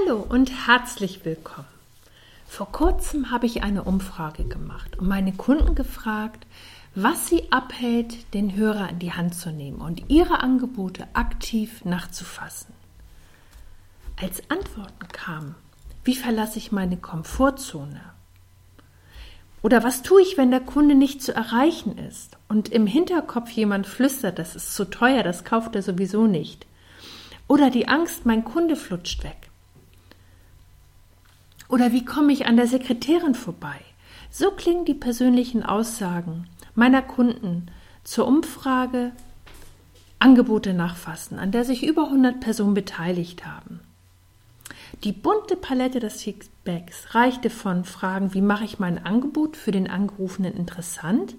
Hallo und herzlich willkommen. Vor kurzem habe ich eine Umfrage gemacht und meine Kunden gefragt, was sie abhält, den Hörer in die Hand zu nehmen und ihre Angebote aktiv nachzufassen. Als Antworten kam, wie verlasse ich meine Komfortzone? Oder was tue ich, wenn der Kunde nicht zu erreichen ist und im Hinterkopf jemand flüstert, das ist zu teuer, das kauft er sowieso nicht? Oder die Angst, mein Kunde flutscht weg. Oder wie komme ich an der Sekretärin vorbei? So klingen die persönlichen Aussagen meiner Kunden zur Umfrage Angebote nachfassen, an der sich über 100 Personen beteiligt haben. Die bunte Palette des Feedbacks reichte von Fragen, wie mache ich mein Angebot für den Angerufenen interessant,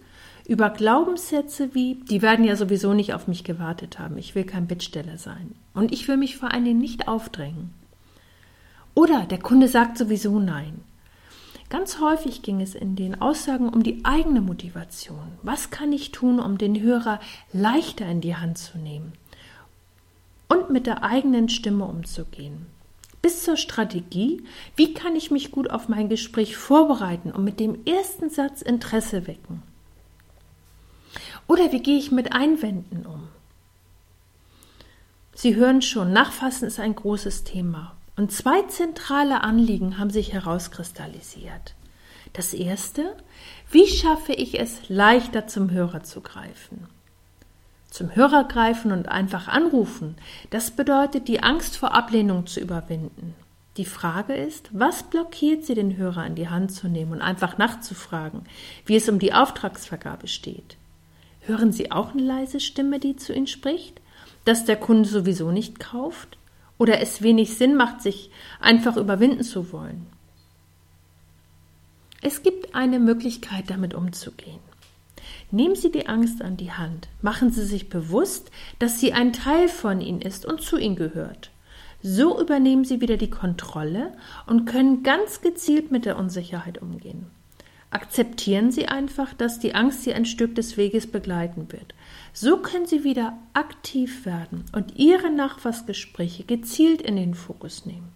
über Glaubenssätze wie, die werden ja sowieso nicht auf mich gewartet haben, ich will kein Bittsteller sein und ich will mich vor allen Dingen nicht aufdrängen. Oder der Kunde sagt sowieso nein. Ganz häufig ging es in den Aussagen um die eigene Motivation. Was kann ich tun, um den Hörer leichter in die Hand zu nehmen und mit der eigenen Stimme umzugehen? Bis zur Strategie, wie kann ich mich gut auf mein Gespräch vorbereiten und mit dem ersten Satz Interesse wecken? Oder wie gehe ich mit Einwänden um? Sie hören schon, Nachfassen ist ein großes Thema. Und zwei zentrale Anliegen haben sich herauskristallisiert. Das erste, wie schaffe ich es, leichter zum Hörer zu greifen? Zum Hörer greifen und einfach anrufen, das bedeutet, die Angst vor Ablehnung zu überwinden. Die Frage ist, was blockiert sie, den Hörer in die Hand zu nehmen und einfach nachzufragen, wie es um die Auftragsvergabe steht? Hören Sie auch eine leise Stimme, die zu Ihnen spricht, dass der Kunde sowieso nicht kauft? Oder es wenig Sinn macht, sich einfach überwinden zu wollen. Es gibt eine Möglichkeit, damit umzugehen. Nehmen Sie die Angst an die Hand, machen Sie sich bewusst, dass sie ein Teil von Ihnen ist und zu Ihnen gehört. So übernehmen Sie wieder die Kontrolle und können ganz gezielt mit der Unsicherheit umgehen. Akzeptieren Sie einfach, dass die Angst Sie ein Stück des Weges begleiten wird. So können Sie wieder aktiv werden und Ihre Nachfassgespräche gezielt in den Fokus nehmen.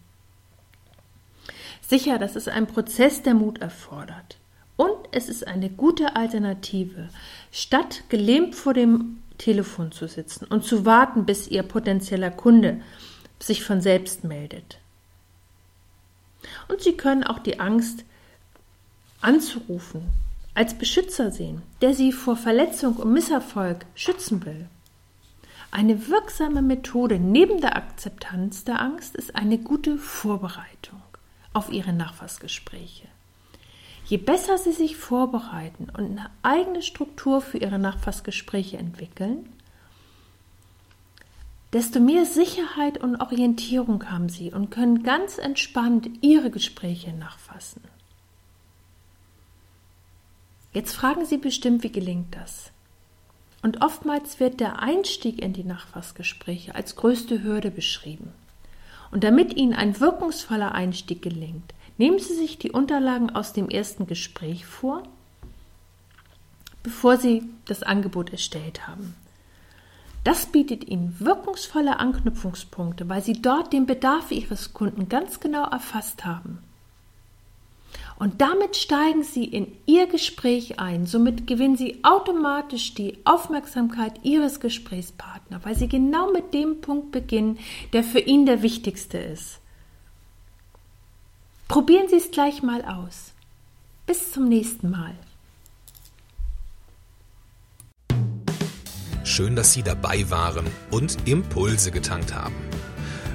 Sicher, das ist ein Prozess, der Mut erfordert. Und es ist eine gute Alternative, statt gelähmt vor dem Telefon zu sitzen und zu warten, bis Ihr potenzieller Kunde sich von selbst meldet. Und Sie können auch die Angst anzurufen, als Beschützer sehen, der sie vor Verletzung und Misserfolg schützen will. Eine wirksame Methode neben der Akzeptanz der Angst ist eine gute Vorbereitung auf ihre Nachfassgespräche. Je besser Sie sich vorbereiten und eine eigene Struktur für Ihre Nachfassgespräche entwickeln, desto mehr Sicherheit und Orientierung haben Sie und können ganz entspannt Ihre Gespräche nachfassen. Jetzt fragen Sie bestimmt, wie gelingt das? Und oftmals wird der Einstieg in die Nachfassgespräche als größte Hürde beschrieben. Und damit Ihnen ein wirkungsvoller Einstieg gelingt, nehmen Sie sich die Unterlagen aus dem ersten Gespräch vor, bevor Sie das Angebot erstellt haben. Das bietet Ihnen wirkungsvolle Anknüpfungspunkte, weil Sie dort den Bedarf Ihres Kunden ganz genau erfasst haben. Und damit steigen Sie in Ihr Gespräch ein. Somit gewinnen Sie automatisch die Aufmerksamkeit Ihres Gesprächspartners, weil Sie genau mit dem Punkt beginnen, der für ihn der wichtigste ist. Probieren Sie es gleich mal aus. Bis zum nächsten Mal. Schön, dass Sie dabei waren und Impulse getankt haben.